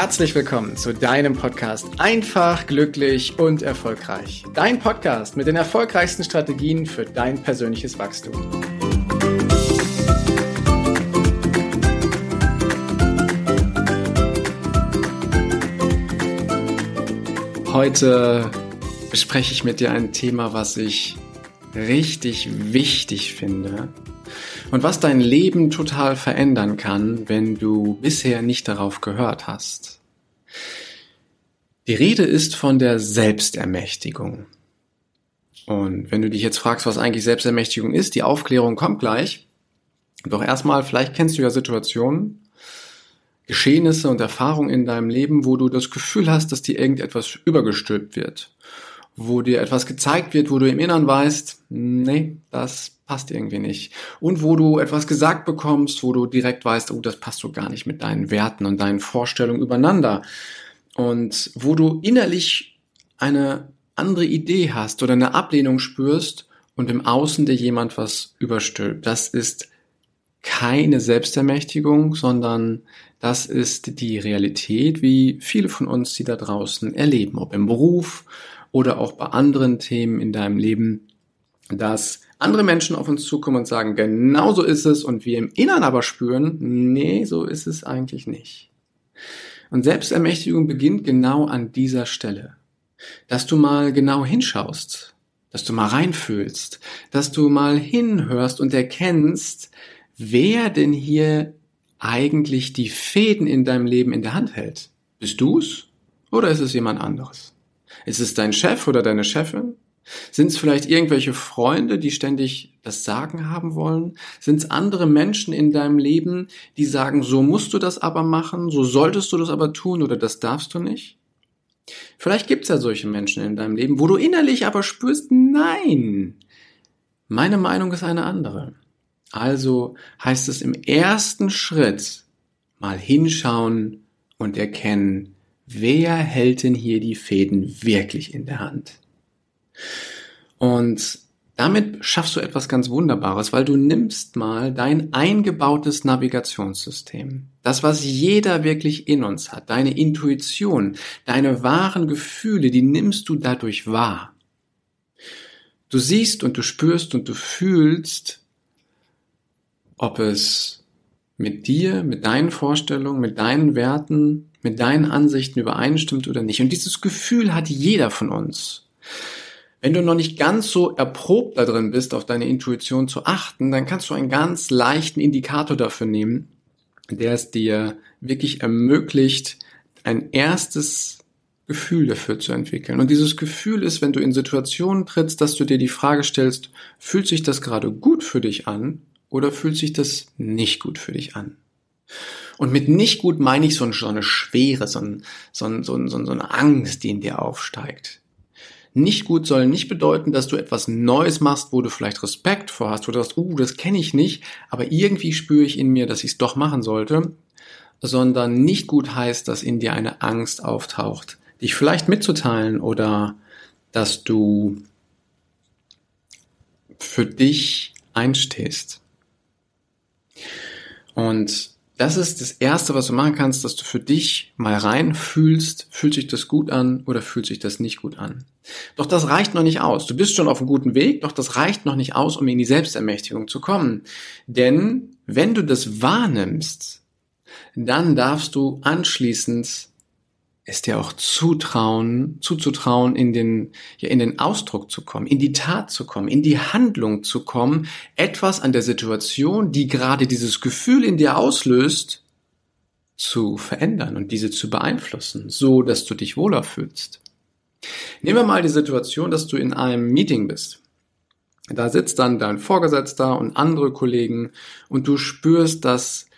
herzlich willkommen zu deinem Podcast Einfach, glücklich und erfolgreich. Dein Podcast mit den erfolgreichsten Strategien für dein persönliches Wachstum. Heute bespreche ich mit dir ein Thema, was ich richtig wichtig finde und was dein Leben total verändern kann, wenn du bisher nicht darauf gehört hast. Die Rede ist von der Selbstermächtigung. Und wenn du dich jetzt fragst, was eigentlich Selbstermächtigung ist, die Aufklärung kommt gleich. Doch erstmal, vielleicht kennst du ja Situationen, Geschehnisse und Erfahrungen in deinem Leben, wo du das Gefühl hast, dass dir irgendetwas übergestülpt wird. Wo dir etwas gezeigt wird, wo du im Innern weißt, nee, das passt irgendwie nicht. Und wo du etwas gesagt bekommst, wo du direkt weißt, oh, das passt so gar nicht mit deinen Werten und deinen Vorstellungen übereinander. Und wo du innerlich eine andere Idee hast oder eine Ablehnung spürst und im Außen dir jemand was überstülpt. Das ist keine Selbstermächtigung, sondern das ist die Realität, wie viele von uns sie da draußen erleben, ob im Beruf oder auch bei anderen Themen in deinem Leben, dass andere Menschen auf uns zukommen und sagen, genau so ist es und wir im Innern aber spüren, nee, so ist es eigentlich nicht. Und Selbstermächtigung beginnt genau an dieser Stelle. Dass du mal genau hinschaust, dass du mal reinfühlst, dass du mal hinhörst und erkennst, wer denn hier eigentlich die Fäden in deinem Leben in der Hand hält. Bist du's oder ist es jemand anderes? Ist es dein Chef oder deine Chefin? Sind es vielleicht irgendwelche Freunde, die ständig das Sagen haben wollen? Sind es andere Menschen in deinem Leben, die sagen, so musst du das aber machen, so solltest du das aber tun oder das darfst du nicht? Vielleicht gibt es ja solche Menschen in deinem Leben, wo du innerlich aber spürst, nein, meine Meinung ist eine andere. Also heißt es im ersten Schritt mal hinschauen und erkennen, wer hält denn hier die Fäden wirklich in der Hand? Und damit schaffst du etwas ganz Wunderbares, weil du nimmst mal dein eingebautes Navigationssystem, das, was jeder wirklich in uns hat, deine Intuition, deine wahren Gefühle, die nimmst du dadurch wahr. Du siehst und du spürst und du fühlst, ob es mit dir, mit deinen Vorstellungen, mit deinen Werten, mit deinen Ansichten übereinstimmt oder nicht. Und dieses Gefühl hat jeder von uns. Wenn du noch nicht ganz so erprobt da drin bist, auf deine Intuition zu achten, dann kannst du einen ganz leichten Indikator dafür nehmen, der es dir wirklich ermöglicht, ein erstes Gefühl dafür zu entwickeln. Und dieses Gefühl ist, wenn du in Situationen trittst, dass du dir die Frage stellst, fühlt sich das gerade gut für dich an oder fühlt sich das nicht gut für dich an? Und mit nicht gut meine ich so eine Schwere, so, ein, so, ein, so, ein, so eine Angst, die in dir aufsteigt. Nicht gut soll nicht bedeuten, dass du etwas Neues machst, wo du vielleicht Respekt vor hast, wo du sagst, uh, das kenne ich nicht, aber irgendwie spüre ich in mir, dass ich es doch machen sollte, sondern nicht gut heißt, dass in dir eine Angst auftaucht, dich vielleicht mitzuteilen oder dass du für dich einstehst. Und das ist das Erste, was du machen kannst, dass du für dich mal reinfühlst, fühlt sich das gut an oder fühlt sich das nicht gut an. Doch das reicht noch nicht aus. Du bist schon auf einem guten Weg, doch das reicht noch nicht aus, um in die Selbstermächtigung zu kommen. Denn wenn du das wahrnimmst, dann darfst du anschließend es dir auch zutrauen, zuzutrauen, in den, ja, in den Ausdruck zu kommen, in die Tat zu kommen, in die Handlung zu kommen, etwas an der Situation, die gerade dieses Gefühl in dir auslöst, zu verändern und diese zu beeinflussen, so dass du dich wohler fühlst. Nehmen wir mal die Situation, dass du in einem Meeting bist. Da sitzt dann dein Vorgesetzter und andere Kollegen und du spürst, dass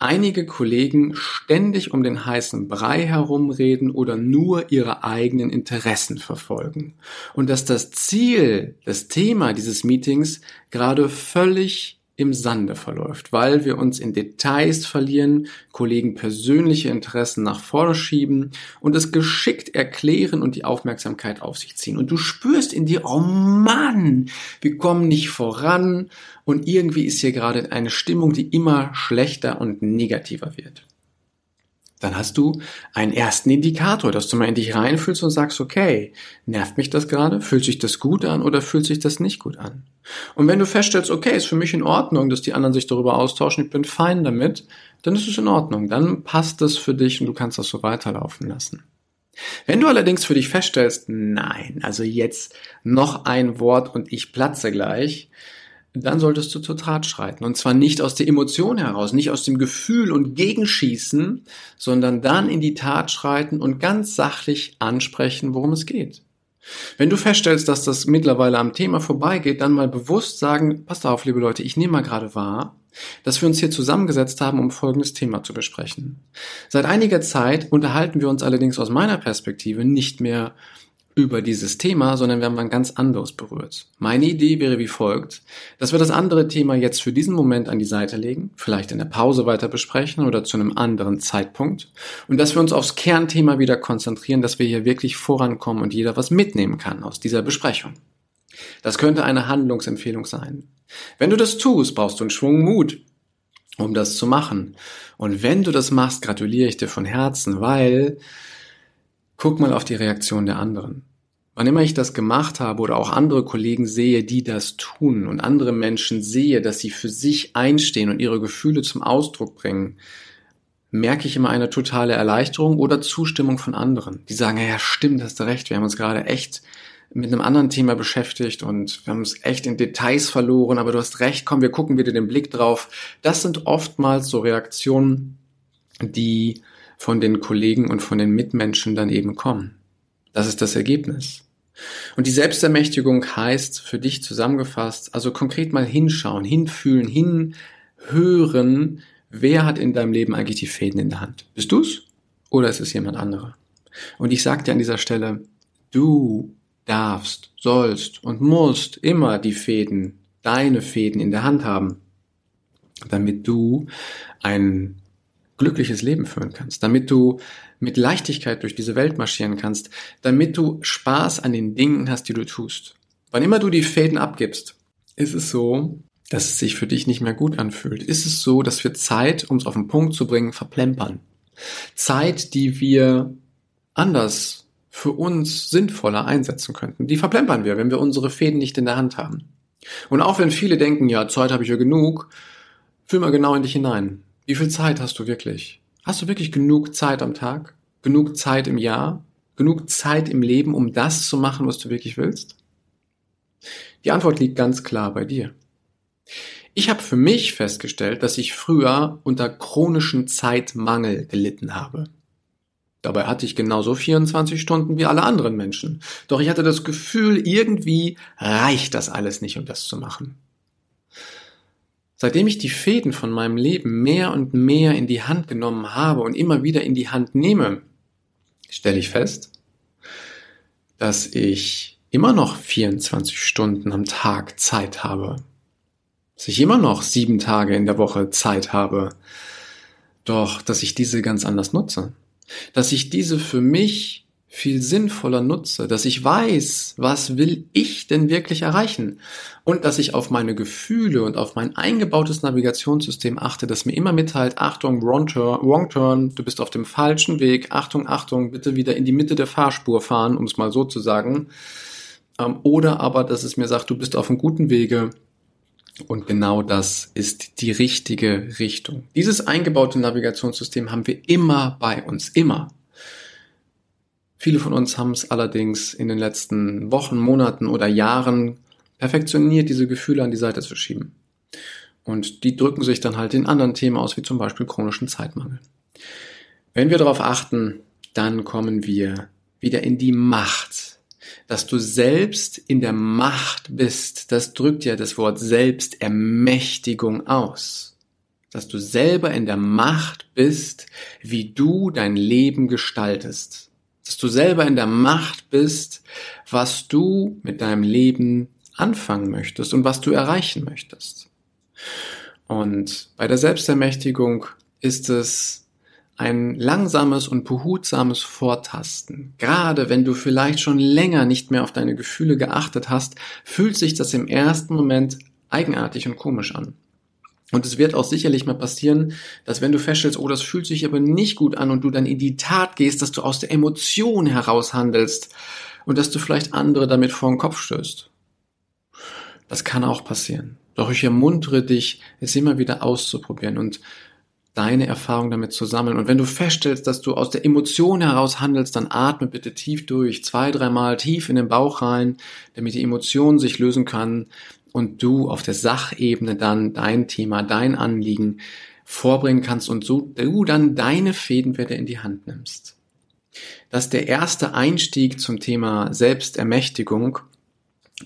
einige Kollegen ständig um den heißen Brei herumreden oder nur ihre eigenen Interessen verfolgen. Und dass das Ziel, das Thema dieses Meetings gerade völlig im Sande verläuft, weil wir uns in Details verlieren, Kollegen persönliche Interessen nach vorne schieben und es geschickt erklären und die Aufmerksamkeit auf sich ziehen. Und du spürst in dir, oh Mann, wir kommen nicht voran und irgendwie ist hier gerade eine Stimmung, die immer schlechter und negativer wird. Dann hast du einen ersten Indikator, dass du mal in dich reinfühlst und sagst, okay, nervt mich das gerade? Fühlt sich das gut an oder fühlt sich das nicht gut an? Und wenn du feststellst, okay, ist für mich in Ordnung, dass die anderen sich darüber austauschen, ich bin fein damit, dann ist es in Ordnung. Dann passt es für dich und du kannst das so weiterlaufen lassen. Wenn du allerdings für dich feststellst, nein, also jetzt noch ein Wort und ich platze gleich, dann solltest du zur Tat schreiten. Und zwar nicht aus der Emotion heraus, nicht aus dem Gefühl und Gegenschießen, sondern dann in die Tat schreiten und ganz sachlich ansprechen, worum es geht. Wenn du feststellst, dass das mittlerweile am Thema vorbeigeht, dann mal bewusst sagen, passt auf, liebe Leute, ich nehme mal gerade wahr, dass wir uns hier zusammengesetzt haben, um folgendes Thema zu besprechen. Seit einiger Zeit unterhalten wir uns allerdings aus meiner Perspektive nicht mehr über dieses Thema, sondern wir haben ein ganz anderes berührt. Meine Idee wäre wie folgt, dass wir das andere Thema jetzt für diesen Moment an die Seite legen, vielleicht in der Pause weiter besprechen oder zu einem anderen Zeitpunkt und dass wir uns aufs Kernthema wieder konzentrieren, dass wir hier wirklich vorankommen und jeder was mitnehmen kann aus dieser Besprechung. Das könnte eine Handlungsempfehlung sein. Wenn du das tust, brauchst du einen Schwung Mut, um das zu machen. Und wenn du das machst, gratuliere ich dir von Herzen, weil Guck mal auf die Reaktion der anderen. Wann immer ich das gemacht habe oder auch andere Kollegen sehe, die das tun und andere Menschen sehe, dass sie für sich einstehen und ihre Gefühle zum Ausdruck bringen, merke ich immer eine totale Erleichterung oder Zustimmung von anderen. Die sagen, ja, stimmt, hast du recht, wir haben uns gerade echt mit einem anderen Thema beschäftigt und wir haben uns echt in Details verloren, aber du hast recht, komm, wir gucken wieder den Blick drauf. Das sind oftmals so Reaktionen, die von den Kollegen und von den Mitmenschen dann eben kommen. Das ist das Ergebnis. Und die Selbstermächtigung heißt für dich zusammengefasst, also konkret mal hinschauen, hinfühlen, hinhören, wer hat in deinem Leben eigentlich die Fäden in der Hand? Bist du's oder ist es jemand anderer? Und ich sage dir an dieser Stelle, du darfst, sollst und musst immer die Fäden, deine Fäden in der Hand haben, damit du ein glückliches Leben führen kannst, damit du mit Leichtigkeit durch diese Welt marschieren kannst, damit du Spaß an den Dingen hast, die du tust. Wann immer du die Fäden abgibst, ist es so, dass es sich für dich nicht mehr gut anfühlt. Ist es so, dass wir Zeit, um es auf den Punkt zu bringen, verplempern. Zeit, die wir anders für uns sinnvoller einsetzen könnten. Die verplempern wir, wenn wir unsere Fäden nicht in der Hand haben. Und auch wenn viele denken, ja, Zeit habe ich ja genug, fühl mal genau in dich hinein. Wie viel Zeit hast du wirklich? Hast du wirklich genug Zeit am Tag? Genug Zeit im Jahr? Genug Zeit im Leben, um das zu machen, was du wirklich willst? Die Antwort liegt ganz klar bei dir. Ich habe für mich festgestellt, dass ich früher unter chronischen Zeitmangel gelitten habe. Dabei hatte ich genauso 24 Stunden wie alle anderen Menschen. Doch ich hatte das Gefühl, irgendwie reicht das alles nicht, um das zu machen. Seitdem ich die Fäden von meinem Leben mehr und mehr in die Hand genommen habe und immer wieder in die Hand nehme, stelle ich fest, dass ich immer noch 24 Stunden am Tag Zeit habe. Dass ich immer noch sieben Tage in der Woche Zeit habe. Doch, dass ich diese ganz anders nutze. Dass ich diese für mich viel sinnvoller nutze, dass ich weiß, was will ich denn wirklich erreichen und dass ich auf meine Gefühle und auf mein eingebautes Navigationssystem achte, das mir immer mitteilt, Achtung, wrong turn, wrong turn, du bist auf dem falschen Weg, Achtung, Achtung, bitte wieder in die Mitte der Fahrspur fahren, um es mal so zu sagen. Ähm, oder aber, dass es mir sagt, du bist auf einem guten Wege, und genau das ist die richtige Richtung. Dieses eingebaute Navigationssystem haben wir immer bei uns, immer. Viele von uns haben es allerdings in den letzten Wochen, Monaten oder Jahren perfektioniert, diese Gefühle an die Seite zu schieben. Und die drücken sich dann halt in anderen Themen aus, wie zum Beispiel chronischen Zeitmangel. Wenn wir darauf achten, dann kommen wir wieder in die Macht. Dass du selbst in der Macht bist, das drückt ja das Wort Selbstermächtigung aus. Dass du selber in der Macht bist, wie du dein Leben gestaltest dass du selber in der Macht bist, was du mit deinem Leben anfangen möchtest und was du erreichen möchtest. Und bei der Selbstermächtigung ist es ein langsames und behutsames Vortasten. Gerade wenn du vielleicht schon länger nicht mehr auf deine Gefühle geachtet hast, fühlt sich das im ersten Moment eigenartig und komisch an. Und es wird auch sicherlich mal passieren, dass wenn du feststellst, oh, das fühlt sich aber nicht gut an und du dann in die Tat gehst, dass du aus der Emotion heraus handelst und dass du vielleicht andere damit vor den Kopf stößt. Das kann auch passieren. Doch ich ermuntere dich, es immer wieder auszuprobieren und deine Erfahrung damit zu sammeln. Und wenn du feststellst, dass du aus der Emotion heraus handelst, dann atme bitte tief durch, zwei, dreimal tief in den Bauch rein, damit die Emotion sich lösen kann und du auf der Sachebene dann dein Thema, dein Anliegen vorbringen kannst und so du dann deine Fädenwerte in die Hand nimmst. Das ist der erste Einstieg zum Thema Selbstermächtigung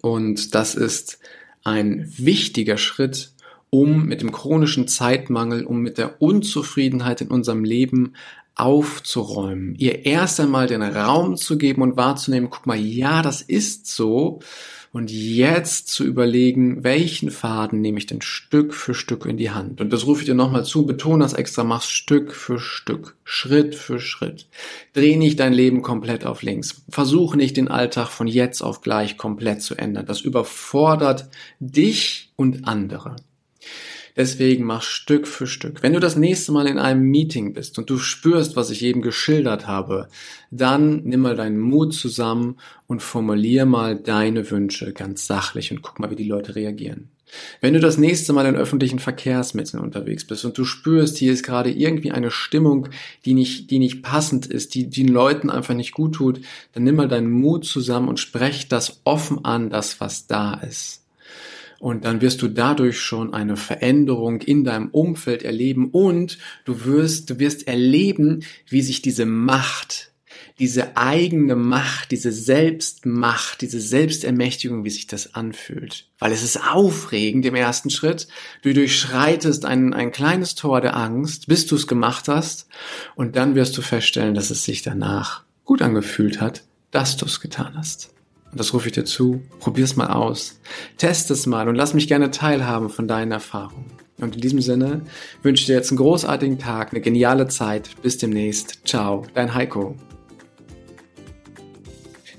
und das ist ein wichtiger Schritt, um mit dem chronischen Zeitmangel, um mit der Unzufriedenheit in unserem Leben aufzuräumen, ihr erst einmal den Raum zu geben und wahrzunehmen, guck mal, ja, das ist so und jetzt zu überlegen, welchen Faden nehme ich denn Stück für Stück in die Hand. Und das rufe ich dir nochmal zu, betone das extra, mach Stück für Stück, Schritt für Schritt. Dreh nicht dein Leben komplett auf links. Versuche nicht den Alltag von jetzt auf gleich komplett zu ändern. Das überfordert dich und andere. Deswegen mach Stück für Stück. Wenn du das nächste Mal in einem Meeting bist und du spürst, was ich eben geschildert habe, dann nimm mal deinen Mut zusammen und formulier mal deine Wünsche ganz sachlich und guck mal, wie die Leute reagieren. Wenn du das nächste Mal in öffentlichen Verkehrsmitteln unterwegs bist und du spürst, hier ist gerade irgendwie eine Stimmung, die nicht, die nicht passend ist, die, die den Leuten einfach nicht gut tut, dann nimm mal deinen Mut zusammen und sprech das offen an, das was da ist. Und dann wirst du dadurch schon eine Veränderung in deinem Umfeld erleben und du wirst, du wirst erleben, wie sich diese Macht, diese eigene Macht, diese Selbstmacht, diese Selbstermächtigung, wie sich das anfühlt. Weil es ist aufregend im ersten Schritt. Du durchschreitest ein, ein kleines Tor der Angst, bis du es gemacht hast. Und dann wirst du feststellen, dass es sich danach gut angefühlt hat, dass du es getan hast. Und das rufe ich dir zu. Probier's mal aus. Test es mal und lass mich gerne teilhaben von deinen Erfahrungen. Und in diesem Sinne wünsche ich dir jetzt einen großartigen Tag, eine geniale Zeit. Bis demnächst. Ciao, dein Heiko.